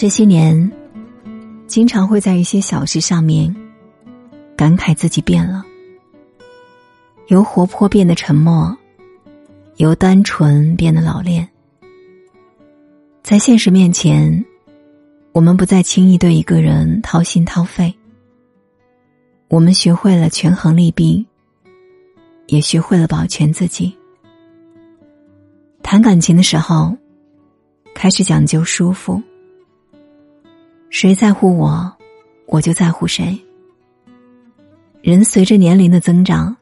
这些年，经常会在一些小事上面感慨自己变了，由活泼变得沉默，由单纯变得老练。在现实面前，我们不再轻易对一个人掏心掏肺。我们学会了权衡利弊，也学会了保全自己。谈感情的时候，开始讲究舒服。谁在乎我，我就在乎谁。人随着年龄的增长，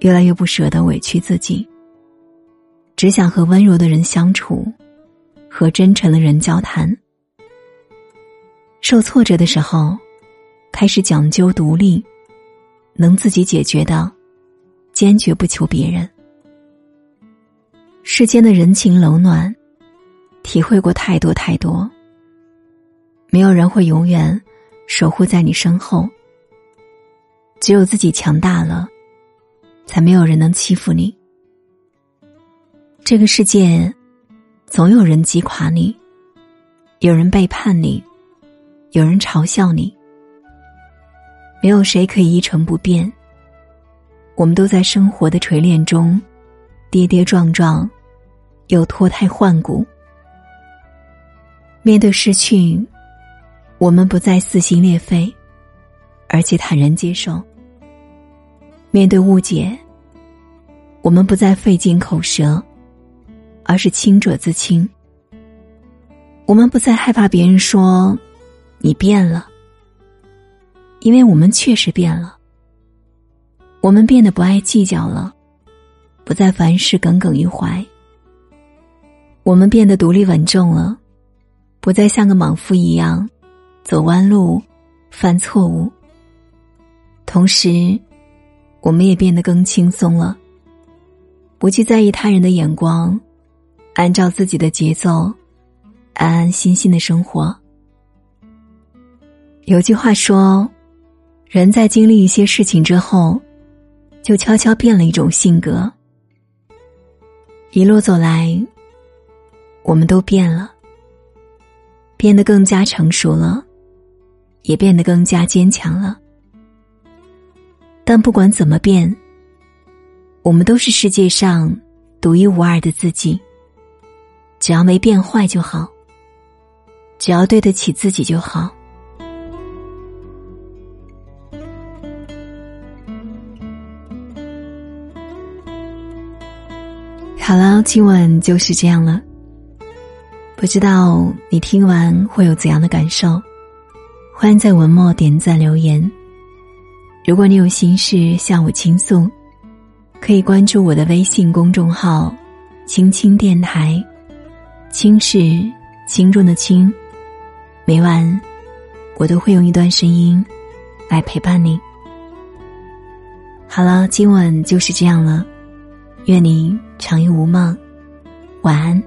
越来越不舍得委屈自己，只想和温柔的人相处，和真诚的人交谈。受挫折的时候，开始讲究独立，能自己解决的，坚决不求别人。世间的人情冷暖，体会过太多太多。没有人会永远守护在你身后，只有自己强大了，才没有人能欺负你。这个世界，总有人击垮你，有人背叛你，有人嘲笑你，没有谁可以一成不变。我们都在生活的锤炼中跌跌撞撞，又脱胎换骨。面对失去。我们不再撕心裂肺，而且坦然接受。面对误解，我们不再费尽口舌，而是清者自清。我们不再害怕别人说你变了，因为我们确实变了。我们变得不爱计较了，不再凡事耿耿于怀。我们变得独立稳重了，不再像个莽夫一样。走弯路，犯错误。同时，我们也变得更轻松了，不去在意他人的眼光，按照自己的节奏，安安心心的生活。有句话说，人在经历一些事情之后，就悄悄变了一种性格。一路走来，我们都变了，变得更加成熟了。也变得更加坚强了，但不管怎么变，我们都是世界上独一无二的自己。只要没变坏就好，只要对得起自己就好。好了，今晚就是这样了。不知道你听完会有怎样的感受？欢迎在文末点赞留言。如果你有心事向我倾诉，可以关注我的微信公众号“青青电台”，轻是轻重的轻。每晚我都会用一段声音来陪伴你。好了，今晚就是这样了，愿你长夜无梦，晚安。